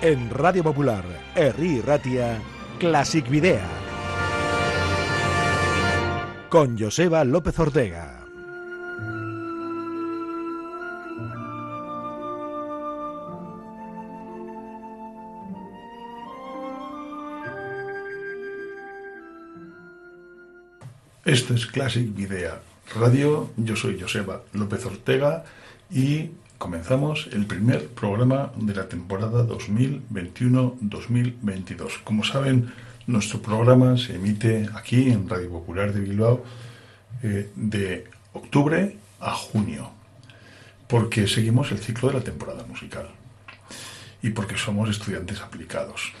En Radio Popular, Herri Ratia, Classic Videa. Con Joseba López Ortega. Esto es Classic Videa Radio. Yo soy Joseba López Ortega y comenzamos el primer programa de la temporada 2021-2022. Como saben, nuestro programa se emite aquí en Radio Popular de Bilbao eh, de octubre a junio, porque seguimos el ciclo de la temporada musical y porque somos estudiantes aplicados.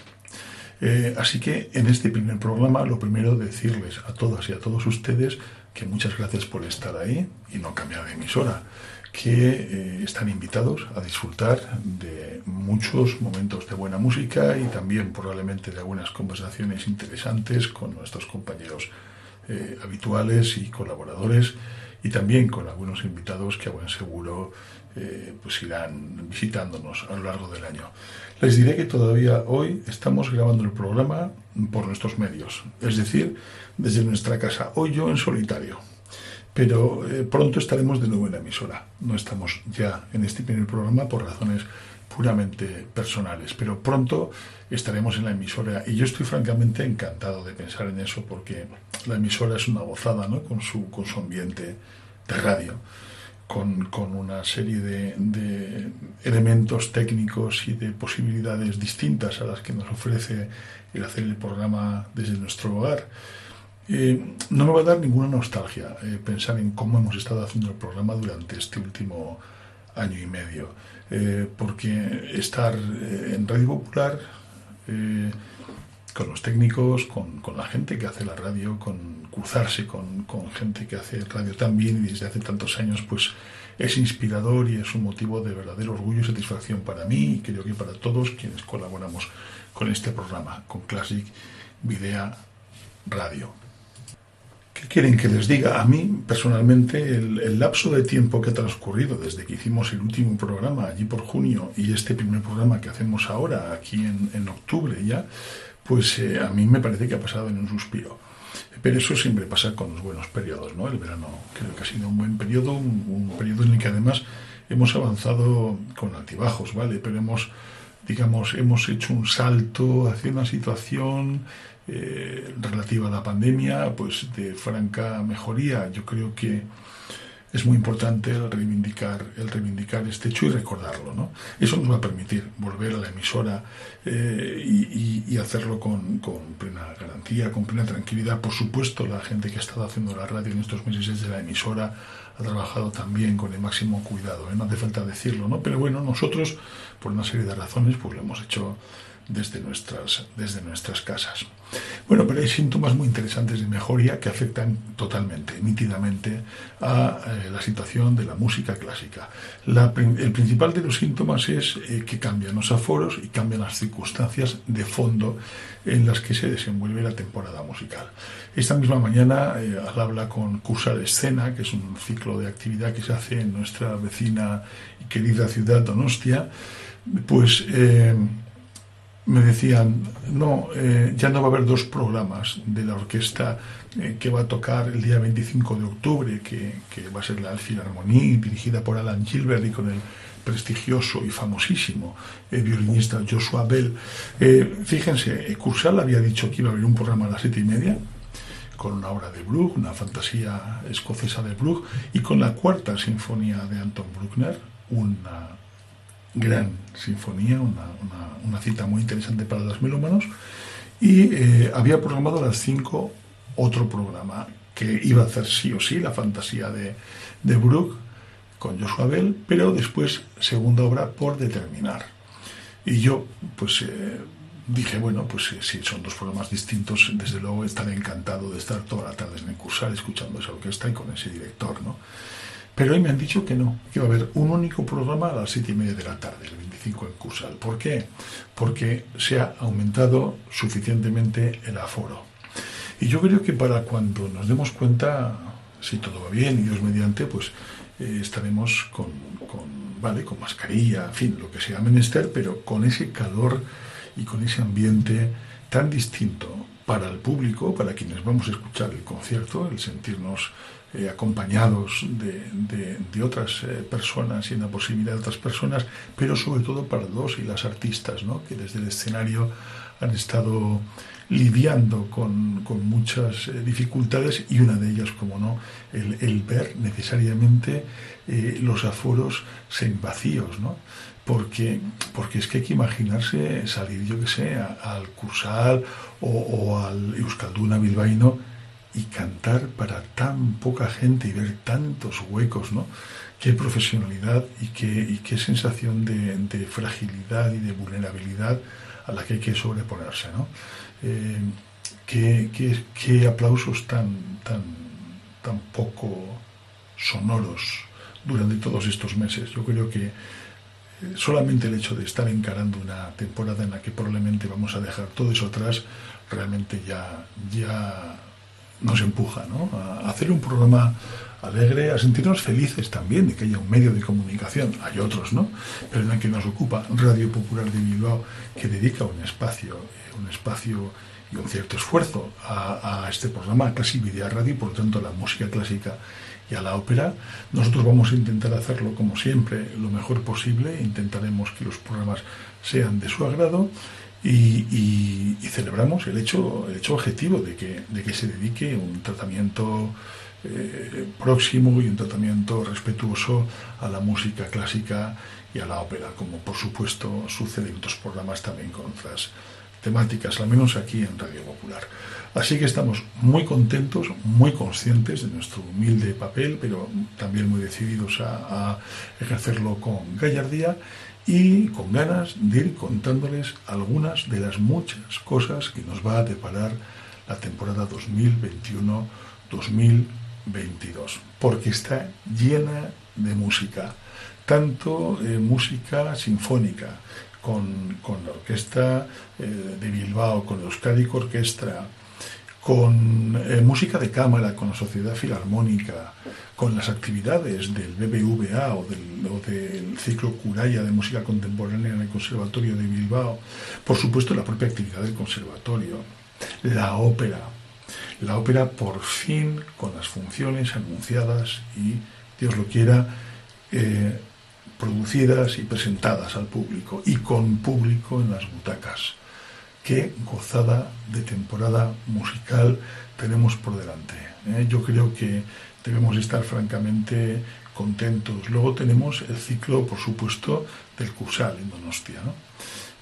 Eh, así que en este primer programa lo primero decirles a todas y a todos ustedes que muchas gracias por estar ahí y no cambiar de emisora que eh, están invitados a disfrutar de muchos momentos de buena música y también probablemente de algunas conversaciones interesantes con nuestros compañeros eh, habituales y colaboradores y también con algunos invitados que a buen seguro eh, pues irán visitándonos a lo largo del año. Les diré que todavía hoy estamos grabando el programa por nuestros medios, es decir, desde nuestra casa, hoy yo en solitario pero eh, pronto estaremos de nuevo en la emisora. No estamos ya en este primer programa por razones puramente personales, pero pronto estaremos en la emisora y yo estoy francamente encantado de pensar en eso porque la emisora es una gozada ¿no? con, su, con su ambiente de radio. Con, con una serie de, de, elementos técnicos y de posibilidades distintas a las que nos ofrece el hacer el programa desde nuestro hogar. Eh, no me va a dar ninguna nostalgia eh, pensar en cómo hemos estado haciendo el programa durante este último año y medio, eh, porque estar en Radio Popular con los técnicos, con, la gente que hace la radio, con cruzarse con, con, gente que hace radio también y desde hace tantos años, pues es inspirador y es un motivo de verdadero orgullo y satisfacción para mí y creo que para todos quienes colaboramos con este programa, con Classic Videa Radio. ¿Qué quieren que les diga? A mí, personalmente, el, lapso de tiempo que ha transcurrido desde que hicimos el último programa allí por junio y este primer programa que hacemos ahora, aquí en, octubre ya, pues eh, a mí me parece que ha pasado en un suspiro. Pero eso siempre pasa con los buenos periodos, ¿no? El verano creo que ha sido un buen periodo, un, un periodo en el que además hemos avanzado con altibajos, ¿vale? Pero hemos, digamos, hemos hecho un salto hacia una situación eh, relativa a la pandemia, pues de franca mejoría. Yo creo que es muy importante el reivindicar, el reivindicar este hecho y recordarlo. Eso nos va a permitir volver a la emisora eh, y, y, hacerlo con, con, plena garantía, con plena tranquilidad. Por supuesto, la gente que ha estado haciendo la radio en estos meses desde la emisora ha trabajado también con el máximo cuidado, ¿eh? no hace falta decirlo, ¿no? pero bueno, nosotros, por una serie de razones, pues lo hemos hecho desde nuestras, desde nuestras casas. Bueno, pero hay síntomas muy interesantes de mejoría que afectan totalmente, nítidamente, a eh, la situación de la música clásica. el principal de los síntomas es eh, que cambian los aforos y cambian las circunstancias de fondo en las que se desenvuelve la temporada musical. Esta misma mañana, eh, al habla con Cursar Escena, que es un ciclo de actividad que se hace en nuestra vecina y querida ciudad Donostia, pues me decían, no, eh, ya no va a haber dos programas de la orquesta eh, que va a tocar el día 25 de octubre, que, va a ser la Philharmonie, dirigida por Alan Gilbert y con el prestigioso y famosísimo eh, violinista Joshua Bell. fíjense, Cursal había dicho que iba a haber un programa a las siete y media, con una obra de Bruch, una fantasía escocesa de Bruch, y con la cuarta sinfonía de Anton Bruckner, una gran sinfonía, una, una, cita muy interesante para los melómanos, y eh, había programado a las 5 otro programa que iba a hacer sí o sí la fantasía de, de Bruck con Joshua Bell, pero después segunda obra por determinar. Y yo, pues eh, dije, bueno, pues eh, si son dos programas distintos, desde luego estaré encantado de estar toda la tarde en el cursal escuchando esa orquesta y con ese director, ¿no? Pero hoy me han dicho que no, que va a haber un único programa a las siete y media de la tarde, el 25 en Cursal. ¿Por qué? Porque se ha aumentado suficientemente el aforo. Y yo creo que para cuando nos demos cuenta, si todo va bien y Dios mediante, pues eh, estaremos con, con vale, con mascarilla, en fin, lo que sea menester, pero con ese calor y con ese ambiente tan distinto para el público, para quienes vamos a escuchar el concierto, el sentirnos eh, acompañados de, otras eh, personas y en la posibilidad de otras personas, pero sobre todo para los y las artistas, ¿no? que desde el escenario han estado lidiando con, muchas eh, dificultades y una de ellas, como no, el, ver necesariamente los aforos sin vacíos, ¿no? Porque, porque es que hay que imaginarse salir, yo que sé, al Cursal o, o al Euskalduna Bilbaíno y cantar para tan poca gente y ver tantos huecos, ¿no? Qué profesionalidad y qué, qué sensación de, fragilidad y de vulnerabilidad a la que hay que sobreponerse, ¿no? Eh, qué, aplausos tan, tan, tan poco sonoros durante todos estos meses. Yo creo que eh, solamente el hecho de estar encarando una temporada en la que probablemente vamos a dejar todo eso atrás, realmente ya, ya nos empuja ¿no? a hacer un programa alegre, a sentirnos felices también de que haya un medio de comunicación, hay otros, ¿no? Pero en el que nos ocupa Radio Popular de Bilbao, que dedica un espacio, un espacio y un cierto esfuerzo a, este programa, casi Video Radio, por lo tanto la música clásica y a la ópera. Nosotros vamos a intentar hacerlo como siempre, lo mejor posible, intentaremos que los programas sean de su agrado y, celebramos el hecho, el hecho objetivo de que, de que se dedique un tratamiento eh, próximo y un tratamiento respetuoso a la música clásica y a la ópera, como por supuesto sucede en otros programas también con otras temáticas, al menos aquí en Radio Popular. Así que estamos muy contentos, muy conscientes de nuestro humilde papel, pero también muy decididos a, a ejercerlo con gallardía y con ganas de ir contándoles algunas de las muchas cosas que nos va a deparar la temporada 2021-2022, porque está llena de música, tanto eh, música sinfónica, con, la orquesta eh, de Bilbao, con Euskadi Orquestra, con eh, música de cámara, con la Sociedad Filarmónica, con las actividades del BBVA o del, ciclo Curaya de música contemporánea en el Conservatorio de Bilbao, por supuesto la propia actividad del conservatorio, la ópera, la ópera por fin con las funciones anunciadas y, Dios lo quiera, eh, producidas y presentadas al público y con público en las butacas. Qué gozada de temporada musical tenemos por delante. ¿eh? Yo creo que debemos estar francamente contentos. Luego tenemos el ciclo, por supuesto, del Cursal en Donostia.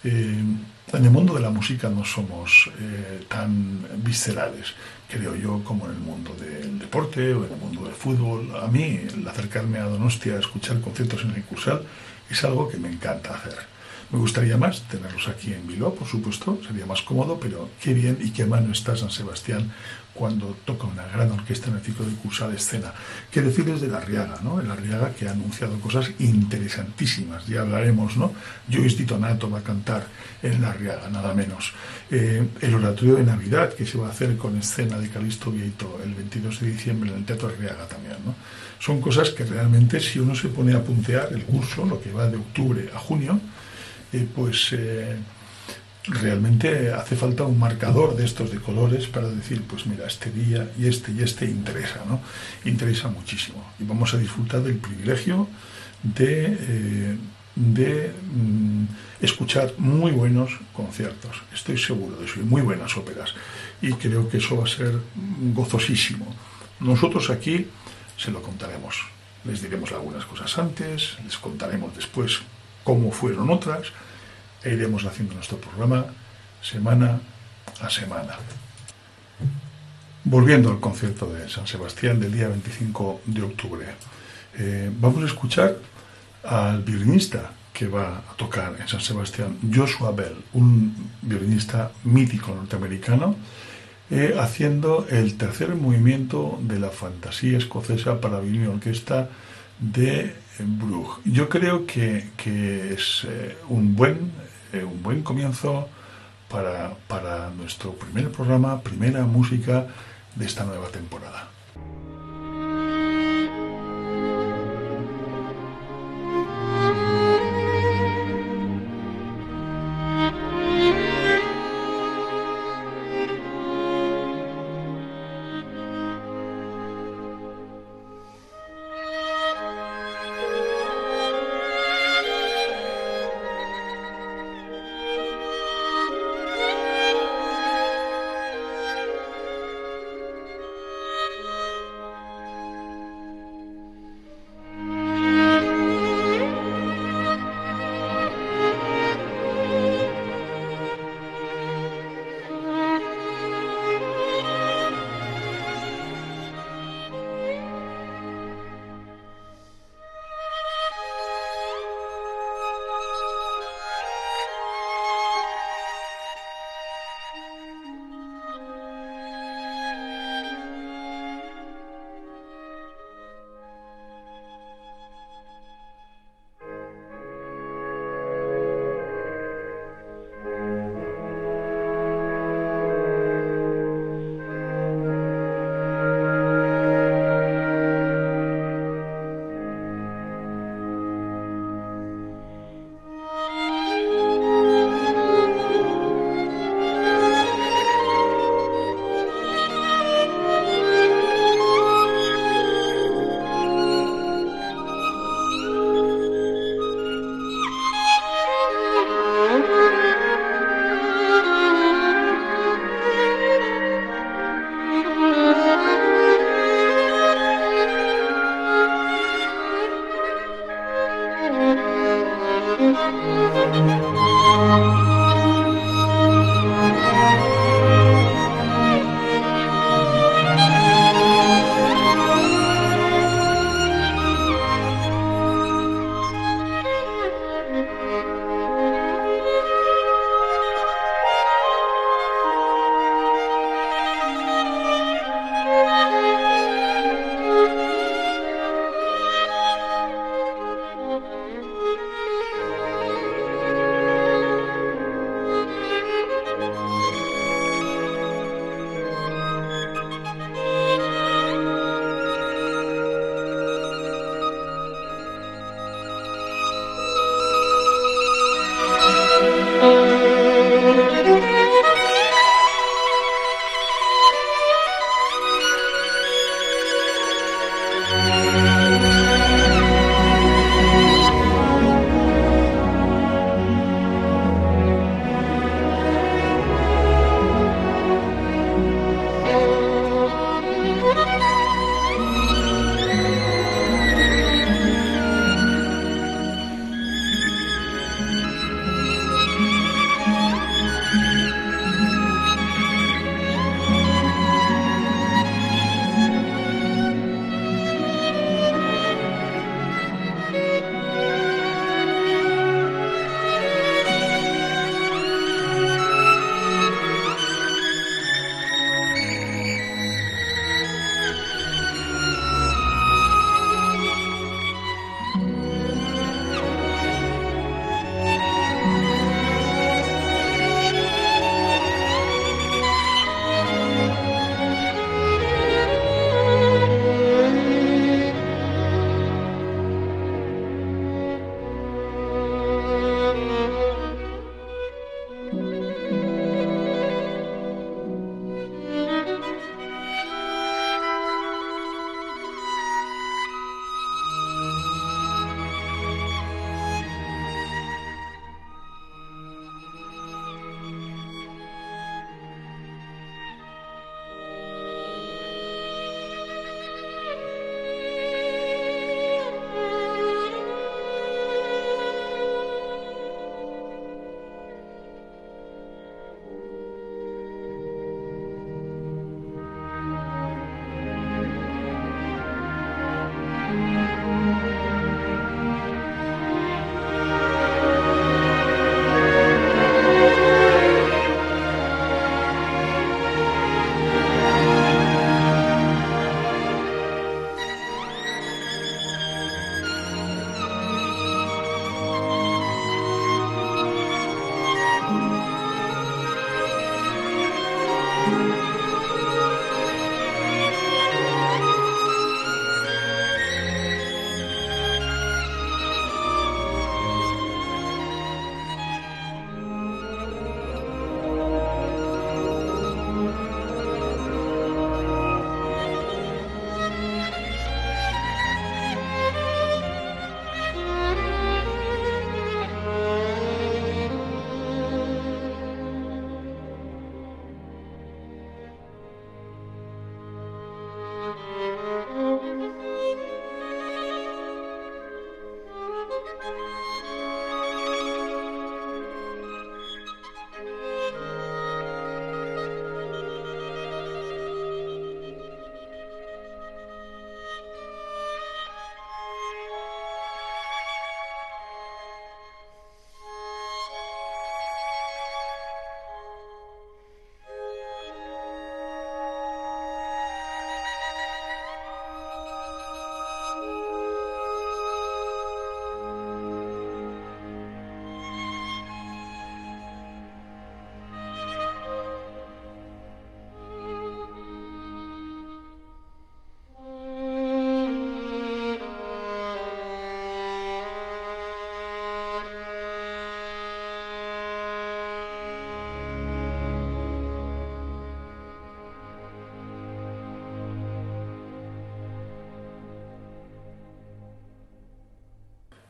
Eh, en el mundo de la música no somos eh, tan viscerales, creo yo, como en el mundo del deporte o en el mundo del fútbol. A mí, el acercarme a Donostia escuchar conciertos en el Cursal es algo que me encanta hacer. Me gustaría más tenerlos aquí en Bilbao, por supuesto, sería más cómodo, pero qué bien y qué mano está San Sebastián cuando toca una gran orquesta en el ciclo de cursa escena. ¿Qué decir de la Arriaga, ¿no? El Arriaga que ha anunciado cosas interesantísimas, ya hablaremos, ¿no? Joyce Titonato va a cantar en la Arriaga, nada menos. Eh, el oratorio de Navidad que se va a hacer con escena de Calisto Vieito el 22 de diciembre en el Teatro Arriaga también, ¿no? Son cosas que realmente si uno se pone a puntear el curso, lo que va de octubre a junio, pues... Eh, realmente hace falta un marcador de estos de colores para decir, pues mira, este día y este y este interesa, ¿no? Interesa muchísimo. Y vamos a disfrutar del privilegio de, eh, de mm, escuchar muy buenos conciertos. Estoy seguro de eso, y muy buenas óperas. Y creo que eso va a ser gozosísimo. Nosotros aquí se lo contaremos. Les diremos algunas cosas antes, les contaremos después cómo fueron otras e iremos haciendo nuestro programa semana a semana. Volviendo al concierto de San Sebastián del día 25 de octubre, eh, vamos a escuchar al violinista que va a tocar en San Sebastián, Joshua Bell, un violinista mítico norteamericano, eh, haciendo el tercer movimiento de la fantasía escocesa para violín y orquesta de Bruch. Yo creo que, es eh, un buen eh, un buen comienzo para, para nuestro primer programa, primera música de esta nueva temporada.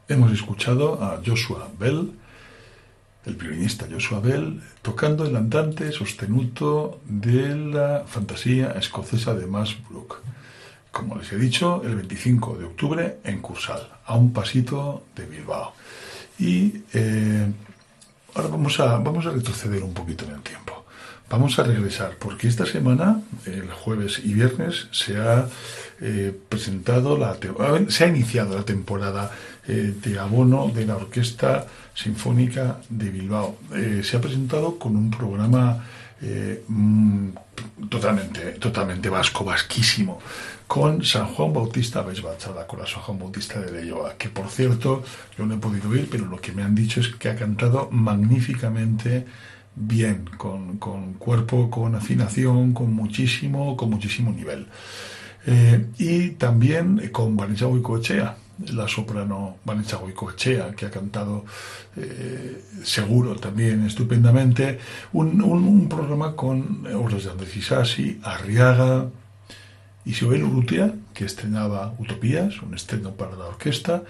Hemos escuchado a Joshua Bell, el violinista Joshua Bell, tocando el andante sostenuto de la fantasía escocesa de Masbrook. Como les he dicho, el 25 de octubre en Cursal, a un pasito de Bilbao. Y eh, ahora vamos a, vamos a retroceder un poquito en el tiempo. Vamos a regresar, porque esta semana, el jueves y viernes, se ha eh, presentado la se ha iniciado la temporada eh, de abono de la Orquesta Sinfónica de Bilbao. Eh, se ha presentado con un programa mm, totalmente, totalmente vasco, vasquísimo, con San Juan Bautista Besbachada, con la San Juan Bautista de Leyoa, que por cierto yo no he podido ir, pero lo que me han dicho es que ha cantado magníficamente bien, con, con cuerpo, con afinación, con muchísimo, con muchísimo nivel. Eh, y también eh, con Vanessa Goicoechea, la soprano Vanessa Goicoechea, que ha cantado eh, seguro también estupendamente, un, programa con obras de Andrés Isasi, Arriaga, Isabel Urrutia, que estrenaba Utopías, un estreno para la orquesta,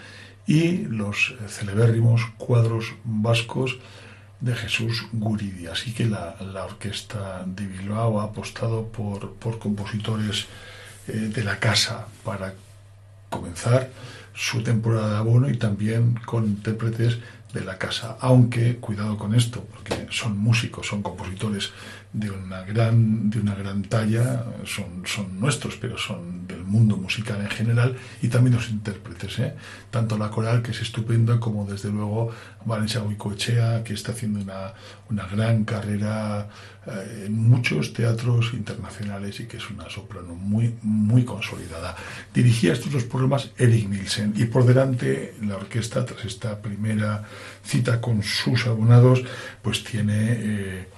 y los celebérrimos cuadros vascos de Jesús Guridi. Así que la, la orquesta de Bilbao ha apostado por, por compositores eh, de la casa para comenzar su temporada de abono y también con intérpretes de la casa. Aunque, cuidado con esto, porque son músicos, son compositores de una gran, de una gran talla, son, son nuestros, pero son del mundo musical en general, y también los intérpretes, ¿eh? tanto la coral, que es estupenda, como desde luego Vanessa Huicoechea, que está haciendo una, una gran carrera eh, en muchos teatros internacionales y que es una soprano muy, muy consolidada. Dirigía estos dos programas Eric Nielsen, y por delante la orquesta, tras esta primera cita con sus abonados, pues tiene... Eh,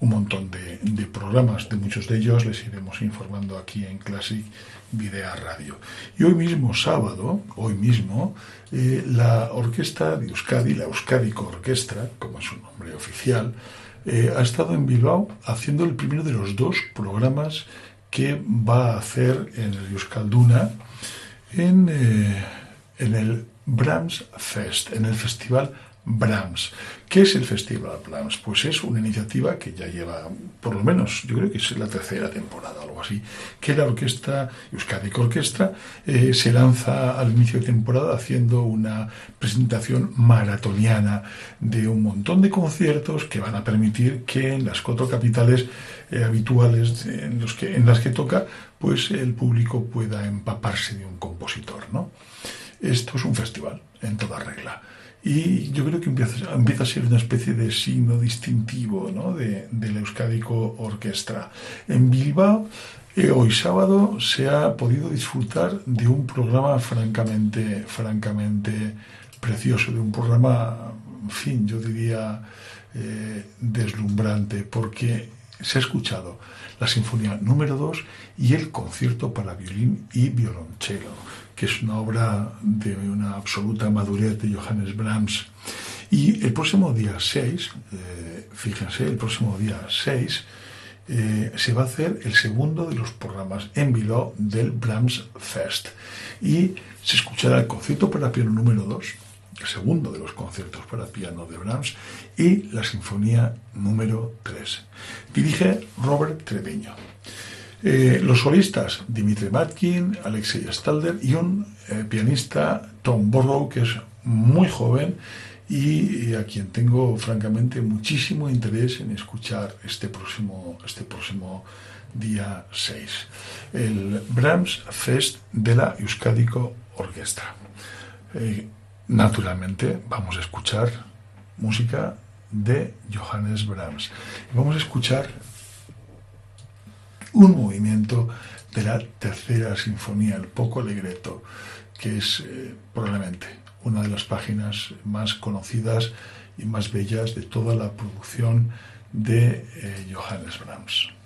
un montón de, programas, de muchos de ellos les iremos informando aquí en Classic Video Radio. Y hoy mismo, sábado, hoy mismo, eh, la orquesta de Euskadi, la Euskadico Orquestra, como es su nombre oficial, eh, ha estado en Bilbao haciendo el primero de los dos programas que va a hacer en el Euskalduna en, eh, en el Brahms Fest, en el Festival Brahms. ¿Qué es el Festival Brahms? Pues es una iniciativa que ya lleva, por lo menos, yo creo que es la tercera temporada, algo así, que la orquesta, Euskadi Orquestra, eh, se lanza al inicio de temporada haciendo una presentación maratoniana de un montón de conciertos que van a permitir que en las cuatro capitales eh, habituales en, en las que toca, pues el público pueda empaparse de un compositor, ¿no? Esto es un festival, en toda regla y yo creo que empieza, empieza, a ser una especie de signo distintivo ¿no? de, del Euskadico Orquestra. En Bilbao, eh, hoy sábado, se ha podido disfrutar de un programa francamente, francamente precioso, de un programa, en fin, yo diría eh, deslumbrante, porque se ha escuchado la Sinfonía número 2 y el concierto para violín y violonchelo que es una obra de una absoluta madurez de Johannes Brahms. Y el próximo día 6, eh, fíjense, el próximo día 6 eh, se va a hacer el segundo de los programas en Bilbao del Brahms Fest. Y se escuchará el concierto para piano número 2, el segundo de los conciertos para piano de Brahms, y la sinfonía número 3. Dirige Robert Treviño. Eh, los solistas, Dimitri Matkin, Alexei Stalder y un eh, pianista, Tom Borrow, que es muy joven y, a quien tengo francamente muchísimo interés en escuchar este próximo, este próximo día 6. El Brahms Fest de la Euskadico Orquestra. Eh, naturalmente vamos a escuchar música de Johannes Brahms. Vamos a escuchar un movimiento de la tercera sinfonía, el Poco Alegreto, que es eh, probablemente una de las páginas más conocidas y más bellas de toda la producción de eh, Johannes Brahms.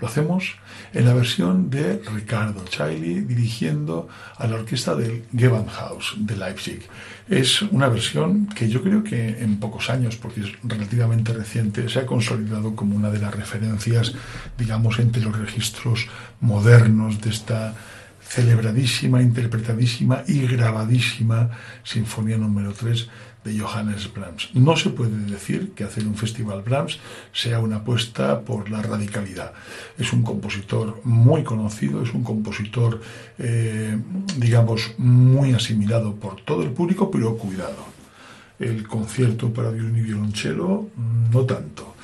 Lo hacemos en la versión de Ricardo Chailly dirigiendo a la orquesta del Gewandhaus de Leipzig. Es una versión que yo creo que en pocos años, porque es relativamente reciente, se ha consolidado como una de las referencias, digamos, entre los registros modernos de esta celebradísima, interpretadísima y grabadísima Sinfonía número 3 de Johannes Brahms. No se puede decir que hacer un festival Brahms sea una apuesta por la radicalidad. Es un compositor muy conocido, es un compositor, eh, digamos, muy asimilado por todo el público, pero cuidado. El concierto para violín y violonchelo, no tanto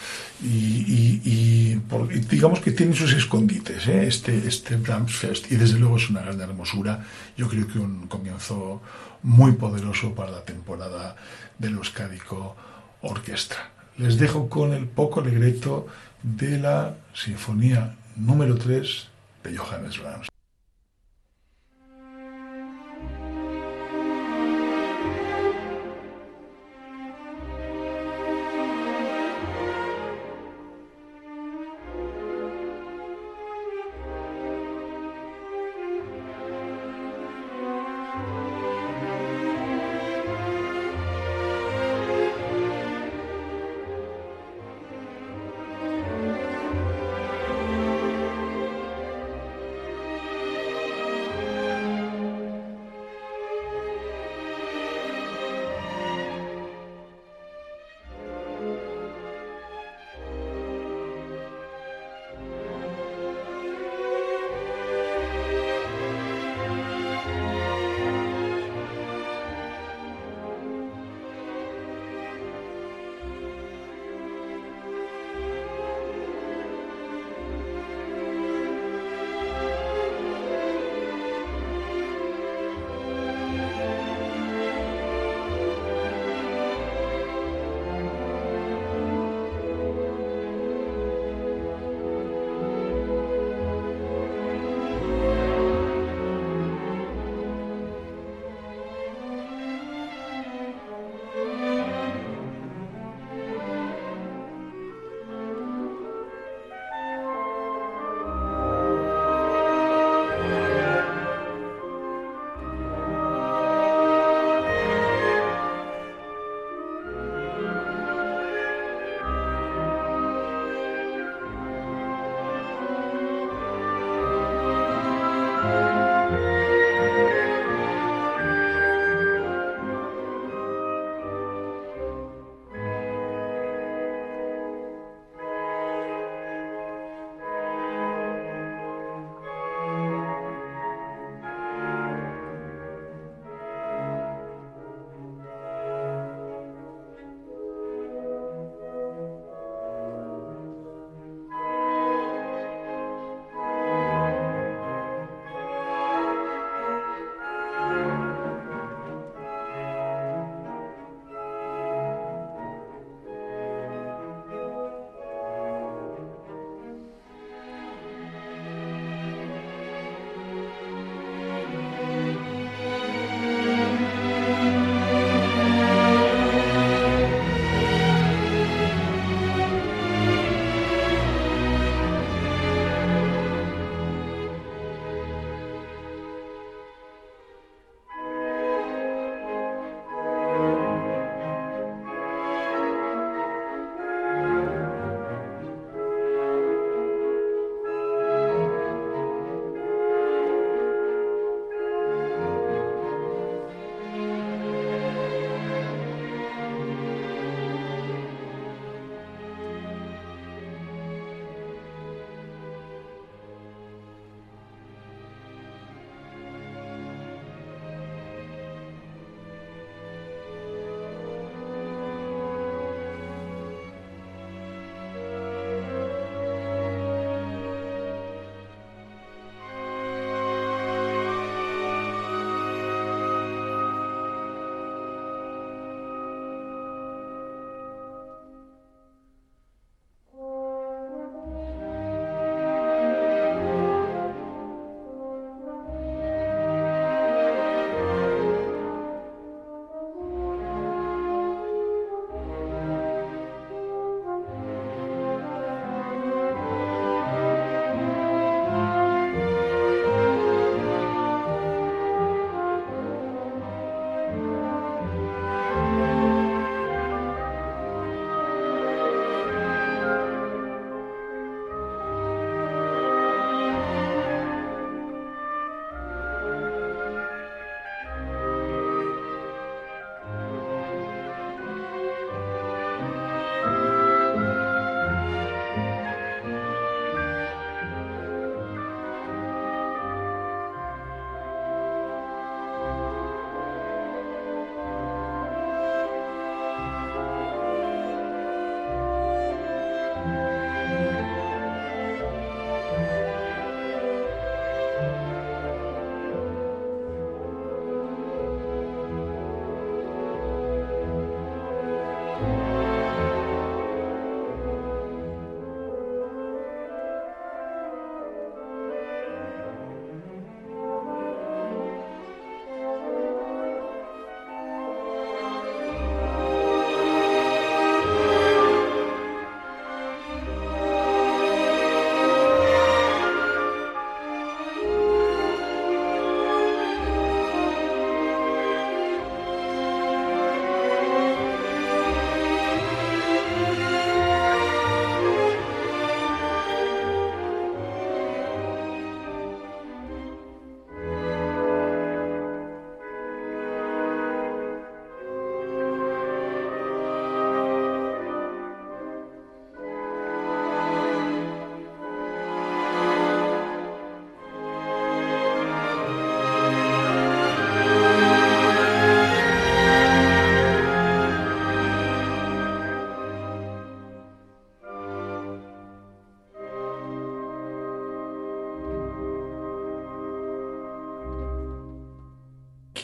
y, digamos que tiene sus escondites ¿eh? este, este Brahms Fest y desde luego es una gran hermosura yo creo que un comienzo muy poderoso para la temporada del Euskadico Orquestra. Les dejo con el poco alegreto de la sinfonía número 3 de Johannes Brahms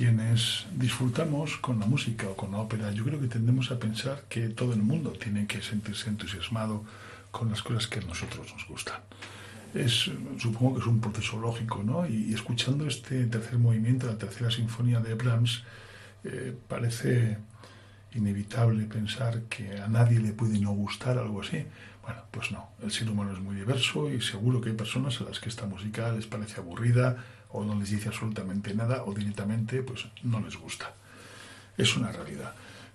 quienes disfrutamos con la música o con la ópera, yo creo que tendemos a pensar que todo el mundo tiene que sentirse entusiasmado con las cosas que a nosotros nos gustan. Es, supongo que es un proceso lógico, ¿no? Y, escuchando este tercer movimiento, la tercera sinfonía de Brahms, eh, parece inevitable pensar que a nadie le puede no gustar algo así. Bueno, pues no, el ser humano es muy diverso y seguro que hay personas a las que esta música les parece aburrida o no les dice absolutamente nada o directamente pues no les gusta. Es una realidad.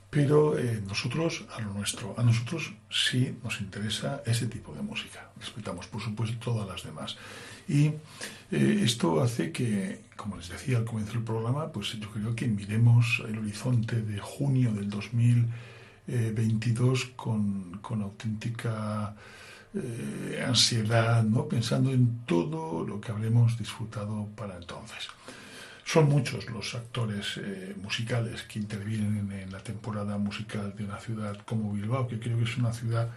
Pero eh, nosotros, a lo nuestro, a nosotros sí nos interesa ese tipo de música. Respetamos, por supuesto, todas las demás. Y eh, esto hace que, como les decía al comienzo del programa, pues yo creo que miremos el horizonte de junio del 2022 con, con auténtica eh, ansiedad, ¿no? pensando en todo lo que habremos disfrutado para entonces. Son muchos los actores eh, musicales que intervienen en la temporada musical de una ciudad como Bilbao, que creo que es una ciudad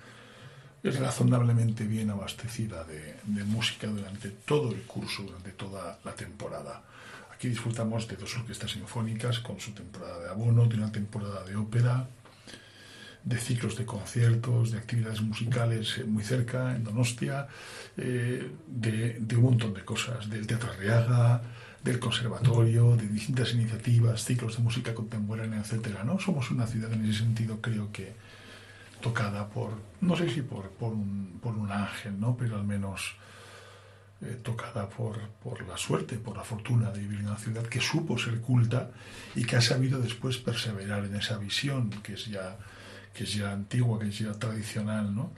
razonablemente bien abastecida de, música durante todo el curso, durante toda la temporada. Aquí disfrutamos de dos orquestas sinfónicas con su temporada de abono, de una temporada de ópera, de ciclos de conciertos, de actividades musicales eh, muy cerca, en Donostia, eh, de, un montón de cosas, del Teatro Arriaga, del conservatorio, de distintas iniciativas, ciclos de música contemporánea, etcétera, ¿no? Somos una ciudad en ese sentido, creo que tocada por, no sé si por, por, un, por un ángel, ¿no? Pero al menos eh, tocada por, por la suerte, por la fortuna de vivir en una ciudad que supo ser culta y que ha sabido después perseverar en esa visión que es ya, que es ya antigua, que es ya tradicional, ¿no?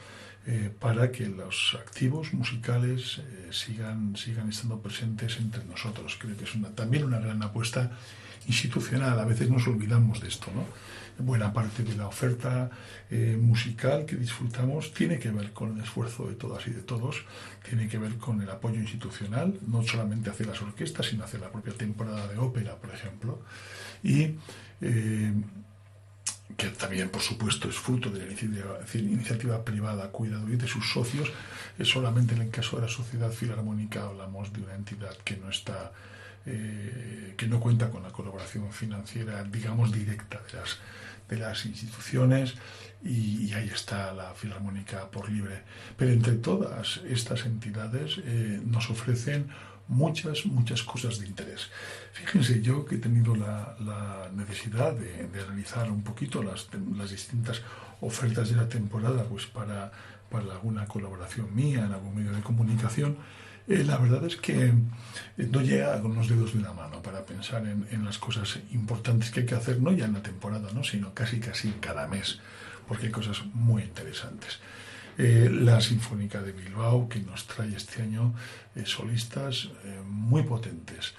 Eh, para que los activos musicales eh, sigan, sigan estando presentes entre nosotros. Creo que es una, también una gran apuesta institucional. A veces nos olvidamos de esto, ¿no? Buena parte de la oferta eh, musical que disfrutamos tiene que ver con el esfuerzo de todas y de todos, tiene que ver con el apoyo institucional, no solamente hacia las orquestas, sino hacia la propia temporada de ópera, por ejemplo. Y que también, por supuesto, es fruto de la iniciativa, privada, cuidado y de sus socios. Solamente en el caso de la sociedad filarmónica hablamos de una entidad que no está, eh, que no cuenta con la colaboración financiera, digamos, directa de las, de las instituciones y, ahí está la filarmónica por libre. Pero entre todas estas entidades eh, nos ofrecen muchas, muchas cosas de interés. Fíjense, yo que he tenido la, necesidad de, realizar un poquito las, las, distintas ofertas de la temporada, pues para, para alguna colaboración mía en algún medio de comunicación, eh, la verdad es que eh, no llega con los dedos de una mano para pensar en, en, las cosas importantes que hay que hacer, no ya en la temporada, ¿no? sino casi casi cada mes, porque hay cosas muy interesantes. Eh, la Sinfónica de Bilbao, que nos trae este año eh, solistas eh, muy potentes.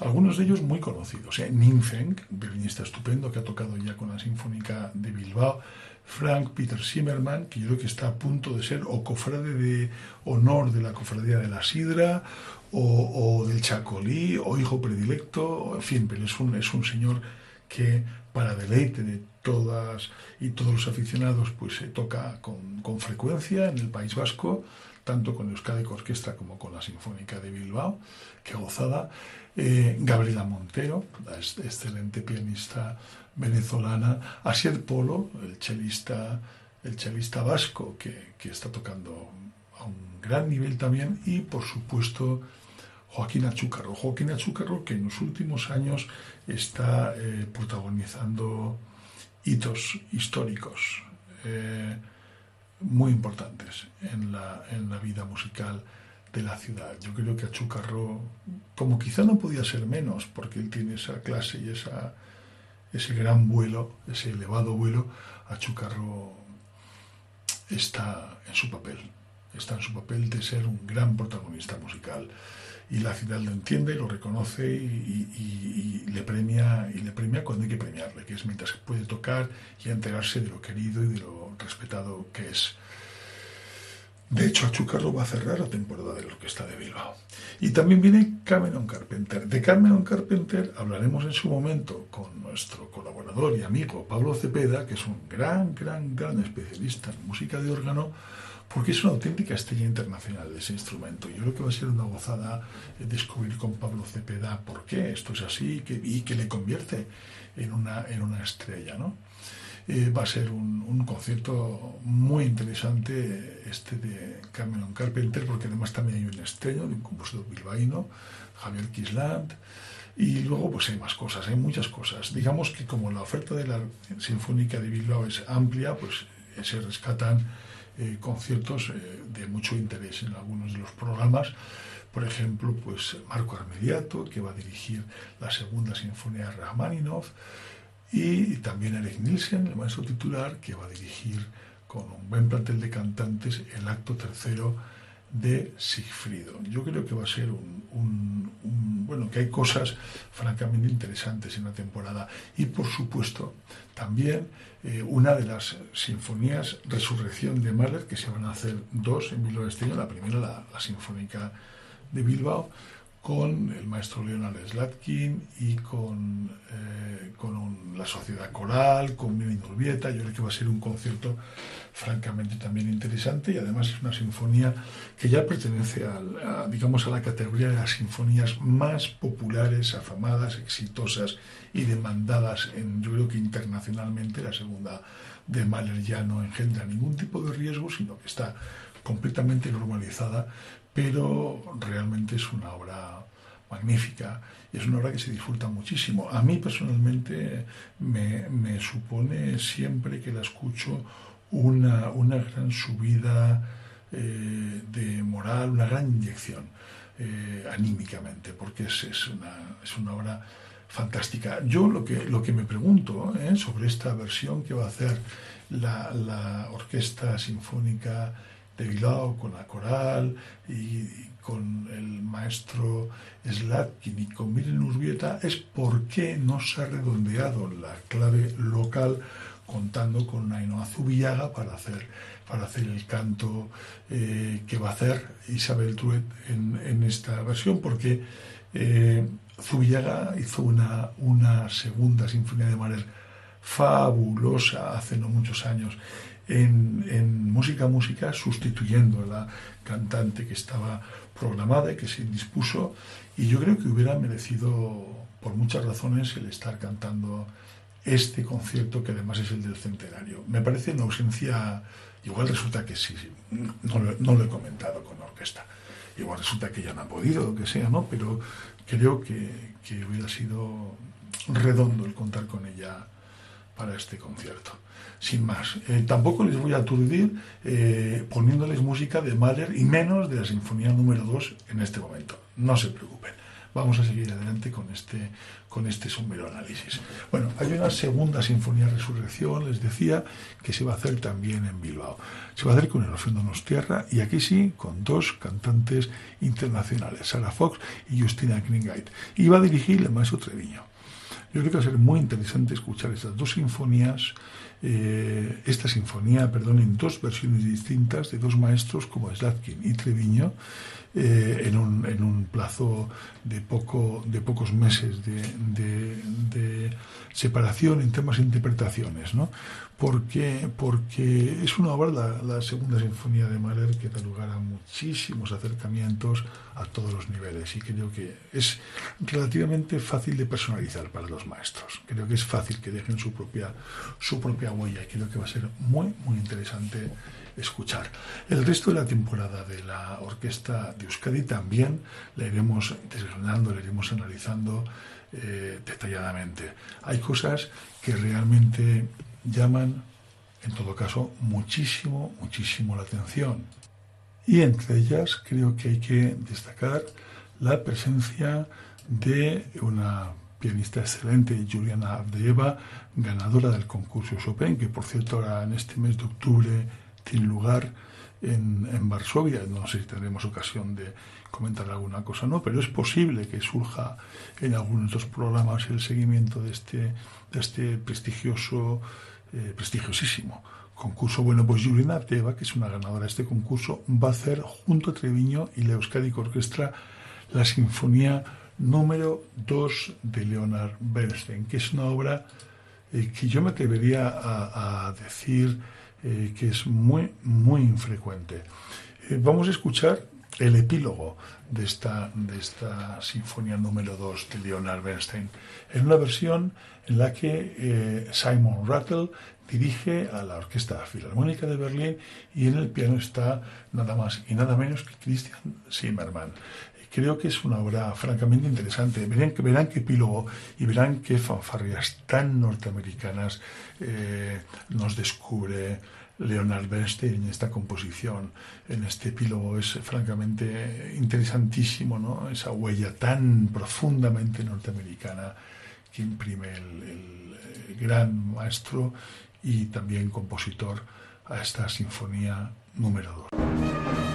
algunos de ellos muy conocidos. Ninfeng, violinista estupendo que ha tocado ya con la Sinfónica de Bilbao. Frank Peter Zimmerman, que yo creo que está a punto de ser o cofrade de honor de la cofradía de la Sidra, o, del Chacolí, o hijo predilecto, en fin, pero es un, es un señor que para deleite de todas y todos los aficionados, pues se toca con, con frecuencia en el País Vasco, tanto con Euskadi Orquesta como con la Sinfónica de Bilbao, que gozada. Eh, Gabriela Montero, la excelente pianista venezolana, Asier Polo, el chelista, el chelista vasco, que, que está tocando a un gran nivel también, y por supuesto Joaquín Achúcarro. Joaquín Achúcarro que en los últimos años está eh, protagonizando hitos históricos eh, muy importantes en la, en la vida musical de la ciudad. Yo creo que Achúcarro, como quizá no podía ser menos, porque él tiene esa clase y esa, ese gran vuelo, ese elevado vuelo, Achúcarro está en su papel, está en su papel de ser un gran protagonista musical y la ciudad lo entiende, lo reconoce y, le premia y le premia cuando hay que premiarle, que es mientras puede tocar y enterarse de lo querido y de lo respetado que es. De hecho, Achúcarro va a cerrar la temporada de la Orquesta de Bilbao. Y también viene Cameron Carpenter. De Cameron Carpenter hablaremos en su momento con nuestro colaborador y amigo Pablo Cepeda, que es un gran, gran, gran especialista en música de órgano, porque es una auténtica estrella internacional ese instrumento. Yo creo que va a ser una gozada descubrir con Pablo Cepeda por qué esto es así y que le convierte en una, en una estrella, ¿no? Eh, va a ser un, un, concierto muy interesante este de Cameron Carpenter, porque además también hay un estreno de un compositor bilbaíno, Javier Kisland, y luego pues hay más cosas, hay muchas cosas. Digamos que como la oferta de la Sinfónica de Bilbao es amplia, pues eh, se rescatan eh, conciertos eh, de mucho interés en algunos de los programas. Por ejemplo, pues Marco Armediato, que va a dirigir la segunda sinfonía de Rachmaninoff, y también Eric Nielsen, el maestro titular, que va a dirigir con un buen plantel de cantantes el acto tercero de Sigfrido. Yo creo que va a ser un, bueno, que hay cosas francamente interesantes en la temporada y por supuesto también eh, una de las sinfonías Resurrección de Mahler, que se van a hacer dos en Bilbao este la primera la Sinfónica de Bilbao, con el maestro Leonard Slatkin y con, eh, con la sociedad coral, con Mimi Nurbieta. Yo creo que va a ser un concierto francamente también interesante y además es una sinfonía que ya pertenece a, digamos, a la categoría de las sinfonías más populares, afamadas, exitosas y demandadas, en, yo creo que internacionalmente. La segunda de Mahler ya no engendra ningún tipo de riesgo, sino que está completamente normalizada pero realmente es una obra magnífica y es una obra que se disfruta muchísimo. A mí personalmente me, supone siempre que la escucho una, una gran subida eh, de moral, una gran inyección eh, anímicamente, porque es, es, una, es una obra fantástica. Yo lo que, lo que me pregunto eh, sobre esta versión que va a hacer la, la Orquesta Sinfónica de Bilbao con la coral y, con el maestro Slatkin y con Miren Urbieta es por qué no se ha redondeado la clave local contando con Ainhoa Zubillaga para hacer, para hacer el canto eh, que va a hacer Isabel Truet en, esta versión, porque eh, hizo una, una segunda sinfonía de Mahler fabulosa hace no muchos años en, música música sustituyendo a la cantante que estaba programada y que se indispuso y yo creo que hubiera merecido por muchas razones el estar cantando este concierto que además es el del centenario. Me parece una ausencia, igual resulta que sí, no, no lo he comentado con la orquesta, igual resulta que ya no ha podido, lo que sea, ¿no? Pero creo que, que hubiera sido redondo el contar con ella para este concierto sin más. Eh, tampoco les voy a aturdir eh, poniéndoles música de Mahler y menos de la Sinfonía número 2 en este momento. No se preocupen. Vamos a seguir adelante con este, con este somero análisis. Bueno, hay una segunda Sinfonía Resurrección, les decía, que se va a hacer también en Bilbao. Se va a hacer con el Orfeo Tierra y aquí sí, con dos cantantes internacionales, Sarah Fox y Justina Kringait. Y va a dirigir el maestro Treviño. Yo creo que va a ser muy interesante escuchar estas dos sinfonías eh, esta sinfonía, perdón, en dos versiones distintas de dos maestros como Slatkin y Treviño, eh, en, un, en, un, plazo de, poco, de pocos meses de, separación en temas de interpretaciones, ¿no? Porque, porque es una obra, la, la, segunda sinfonía de Mahler, que da lugar a muchísimos acercamientos a todos los niveles y creo que es relativamente fácil de personalizar para los maestros. Creo que es fácil que dejen su propia, su propia huella y creo que va a ser muy, muy interesante escuchar. El resto de la temporada de la orquesta de Euskadi también la iremos desgranando, la iremos analizando eh, detalladamente. Hay cosas que realmente llaman, en todo caso, muchísimo, muchísimo la atención. Y entre ellas creo que hay que destacar la presencia de una pianista excelente, Juliana Abdeeva, ganadora del concurso Chopin, que por cierto ahora en este mes de octubre tiene lugar en, en, Varsovia. No sé si tendremos ocasión de comentar alguna cosa, no, pero es posible que surja en algunos de estos programas el seguimiento de este, de este prestigioso, eh, prestigiosísimo concurso. Bueno, pues Juliana Teva, que es una ganadora de este concurso, va a hacer junto a Treviño y la Euskadi Orquestra la Sinfonía número 2 de Leonard Bernstein, que es una obra eh, que yo me atrevería a, a decir eh, que es muy, muy infrecuente. Eh, vamos a escuchar el epílogo de esta, de esta sinfonía número 2 de Leonard Bernstein, en una versión en la que eh, Simon Rattle dirige a la Orquesta Filarmónica de Berlín y en el piano está nada más y nada menos que Christian Zimmermann. Creo que es una obra francamente interesante. Verán, verán qué epílogo y verán qué fanfarrias tan norteamericanas eh, nos descubre Leonard Bernstein en esta composición, en este epílogo. Es francamente interesantísimo, ¿no? Esa huella tan profundamente norteamericana que imprime el, el gran maestro y también compositor a esta sinfonía número 2.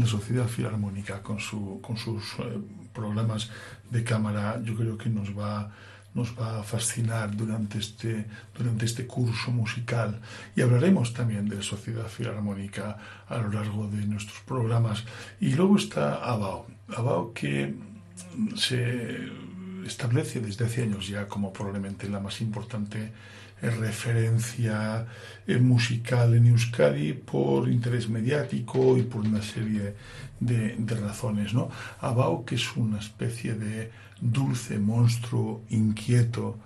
La Sociedad Filarmónica con, su, con sus eh, programas de cámara, yo creo que nos va, nos va a fascinar durante este, durante este curso musical. Y hablaremos también de la Sociedad Filarmónica a lo largo de nuestros programas. Y luego está Abao. Abao que se establece desde hace años ya como probablemente la más importante referencia musical en Euskadi por interés mediático y por una serie de, razones. ¿no? Abao, que es una especie de dulce monstruo inquieto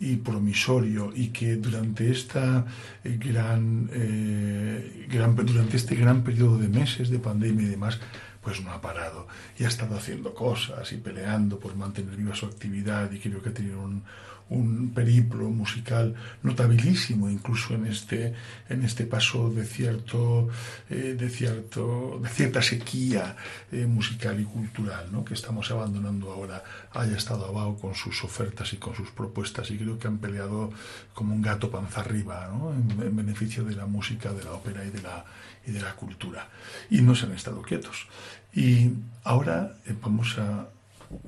y promisorio y que durante esta eh, gran, eh, gran durante este gran periodo de meses de pandemia y demás pues no ha parado y ha estado haciendo cosas y peleando por mantener viva su actividad y creo que ha tenido un, un periplo musical notabilísimo incluso en este en este paso de cierto eh, de cierto de cierta sequía eh, musical y cultural ¿no? que estamos abandonando ahora haya estado abajo con sus ofertas y con sus propuestas y creo que han peleado como un gato panza arriba ¿no? en, beneficio de la música de la ópera y de la y de la cultura y no se han estado quietos y ahora eh, vamos a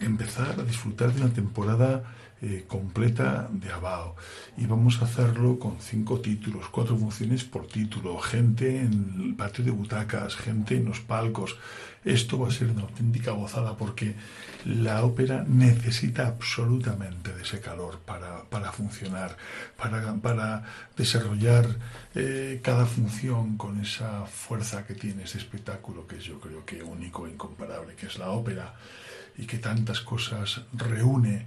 empezar a disfrutar de una temporada eh, completa de Abao. Y vamos a hacerlo con cinco títulos, cuatro funciones por título, gente en el patio de butacas, gente en los palcos. Esto va a ser una auténtica gozada porque la ópera necesita absolutamente de ese calor para, para funcionar, para, para desarrollar eh, cada función con esa fuerza que tiene ese espectáculo que es yo creo que único e incomparable, que es la ópera y que tantas cosas reúne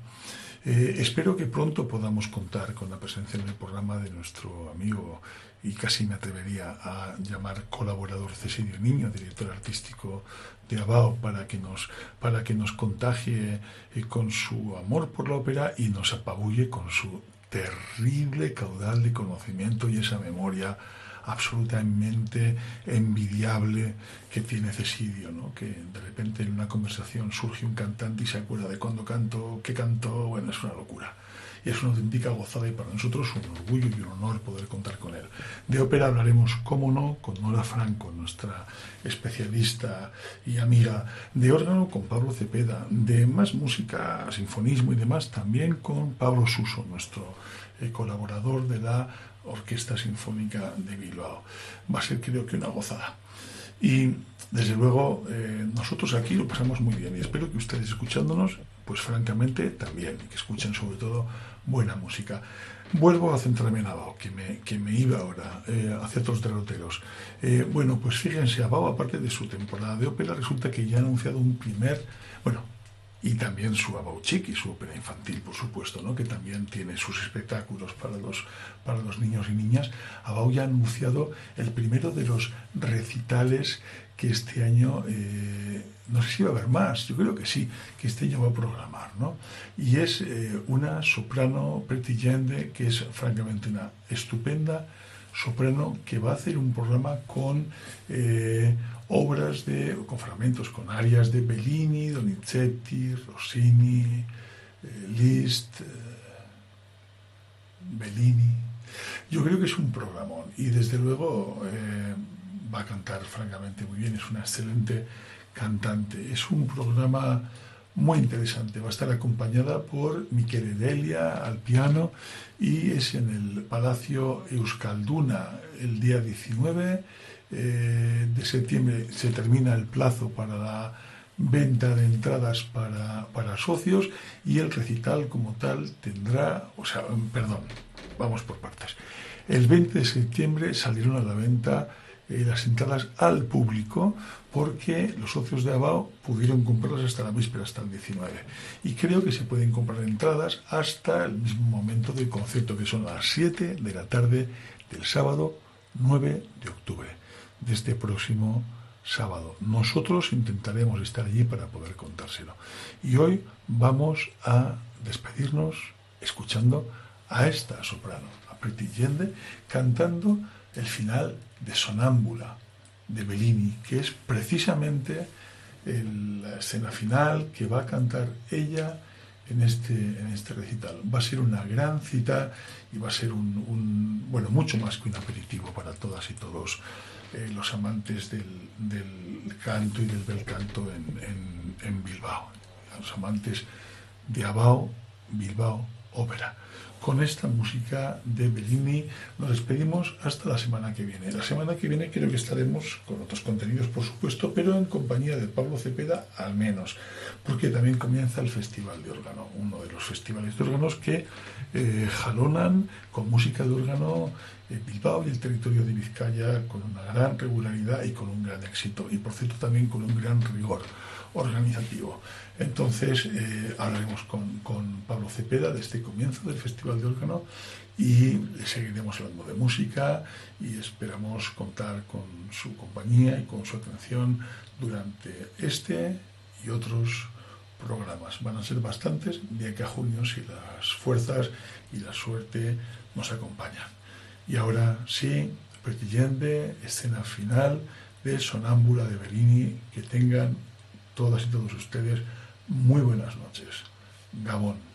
Eh, espero que pronto podamos contar con la presencia en el programa de nuestro amigo y casi me atrevería a llamar colaborador Cecilio Niño, director artístico de Abao, para que nos, para que nos contagie eh, con su amor por la ópera y nos apabulle con su terrible caudal de conocimiento y esa memoria absolutamente envidiable que tiene Cecilio, ¿no? que de repente en una conversación surge un cantante y se acuerda de cuándo canto, qué cantó, bueno, es una locura. Y es una auténtica gozada y para nosotros un orgullo y un honor poder contar con él. De ópera hablaremos, cómo no, con Nora Franco, nuestra especialista y amiga. De órgano con Pablo Cepeda. De más música, sinfonismo y demás, también con Pablo Suso, nuestro eh, colaborador de la Orquesta Sinfónica de Bilbao. Va a ser creo que una gozada. Y desde luego eh, nosotros aquí lo pasamos muy bien y espero que ustedes escuchándonos, pues francamente también, que escuchen sobre todo buena música. Vuelvo a centrarme en Abao, que me, que me iba ahora eh, hacia otros derroteros. Eh, bueno, pues fíjense, Abao, aparte de su temporada de ópera, resulta que ya ha anunciado un primer, bueno, y también su Abauchik y su ópera infantil, por supuesto, ¿no? que también tiene sus espectáculos para los, para los niños y niñas. Abau ya ha anunciado el primero de los recitales que este año, eh, no sé si va a haber más, yo creo que sí, que este año va a programar. ¿no? Y es eh, una soprano Pretty que es francamente una estupenda soprano que va a hacer un programa con eh, obras de, con fragmentos, con arias de Bellini, Donizetti, Rossini, eh, Liszt, eh, Bellini. Yo creo que es un programón y desde luego va a cantar francamente muy bien, es una excelente cantante. Es un programa muy interesante. Va a estar acompañada por Michele Delia al piano y es en el Palacio Euskalduna el día 19 eh, de septiembre. Se termina el plazo para la venta de entradas para, para socios y el recital como tal tendrá, o sea, perdón, vamos por partes. El 20 de septiembre salieron a la venta eh, las entradas al público porque los socios de Abao pudieron comprarlas hasta la víspera, hasta el 19. Y creo que se pueden comprar entradas hasta el mismo momento del concierto, que son las 7 de la tarde del sábado 9 de octubre, de este próximo sábado. Nosotros intentaremos estar allí para poder contárselo. Y hoy vamos a despedirnos escuchando a esta soprano, a Pretty Yende, cantando el final de Sonámbula de Bellini, que es precisamente la escena final que va a cantar ella en este, en este recital. Va a ser una gran cita y va a ser un, bueno, mucho más que un aperitivo para todas y todos eh, los amantes del, canto y del bel canto en, en Bilbao, los amantes de Abao, Bilbao, ópera con esta música de Bellini. Nos despedimos hasta la semana que viene. La semana que viene creo que estaremos con otros contenidos, por supuesto, pero en compañía de Pablo Cepeda al menos, porque también comienza el Festival de Órgano, uno de los festivales de órganos que eh, jalonan con música de órgano eh, Bilbao y el territorio de Vizcaya con una gran regularidad y con un gran éxito, y por cierto también con un gran rigor organizativo. Entonces eh, hablaremos con, Pablo Cepeda de este comienzo del Festival de Órgano y seguiremos hablando de música y esperamos contar con su compañía y con su atención durante este y otros programas. Van a ser bastantes de aquí a junio si las fuerzas y la suerte nos acompañan. Y ahora sí, Pretillende, escena final de Sonámbula de Bellini, que tengan todas y todos ustedes muy buenas noches. Gabón.